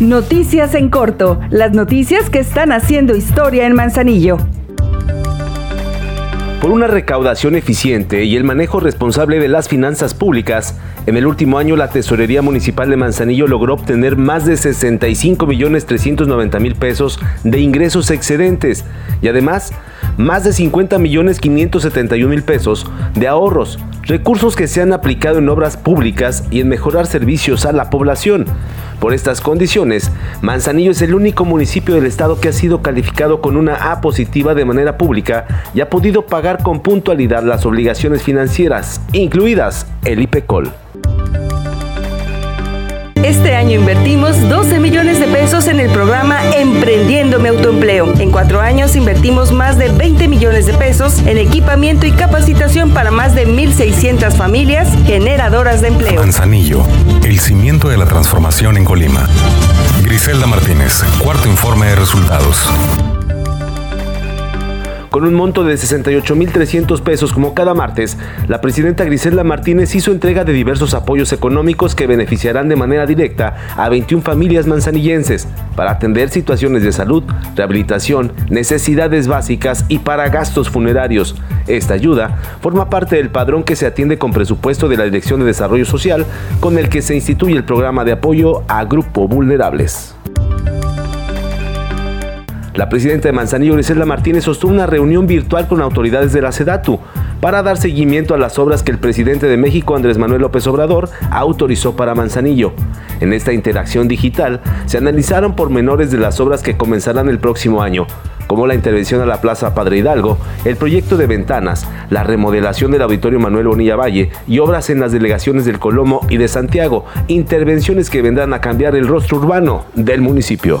Noticias en corto, las noticias que están haciendo historia en Manzanillo. Por una recaudación eficiente y el manejo responsable de las finanzas públicas, en el último año la Tesorería Municipal de Manzanillo logró obtener más de 65 millones 390 mil pesos de ingresos excedentes y además más de 50 millones 571 mil pesos de ahorros, recursos que se han aplicado en obras públicas y en mejorar servicios a la población. Por estas condiciones, Manzanillo es el único municipio del estado que ha sido calificado con una A positiva de manera pública y ha podido pagar con puntualidad las obligaciones financieras, incluidas el IPECOL. Este año invertimos 12 millones Cuatro años invertimos más de 20 millones de pesos en equipamiento y capacitación para más de 1.600 familias generadoras de empleo. Manzanillo, el cimiento de la transformación en Colima. Griselda Martínez, cuarto informe de resultados con un monto de 68.300 pesos como cada martes, la presidenta Griselda Martínez hizo entrega de diversos apoyos económicos que beneficiarán de manera directa a 21 familias manzanillenses para atender situaciones de salud, rehabilitación, necesidades básicas y para gastos funerarios. Esta ayuda forma parte del padrón que se atiende con presupuesto de la Dirección de Desarrollo Social, con el que se instituye el programa de apoyo a grupos vulnerables. La presidenta de Manzanillo, Griselda Martínez, sostuvo una reunión virtual con autoridades de la SEDATU para dar seguimiento a las obras que el presidente de México, Andrés Manuel López Obrador, autorizó para Manzanillo. En esta interacción digital se analizaron pormenores de las obras que comenzarán el próximo año, como la intervención a la Plaza Padre Hidalgo, el proyecto de ventanas, la remodelación del Auditorio Manuel Bonilla Valle y obras en las delegaciones del Colomo y de Santiago, intervenciones que vendrán a cambiar el rostro urbano del municipio.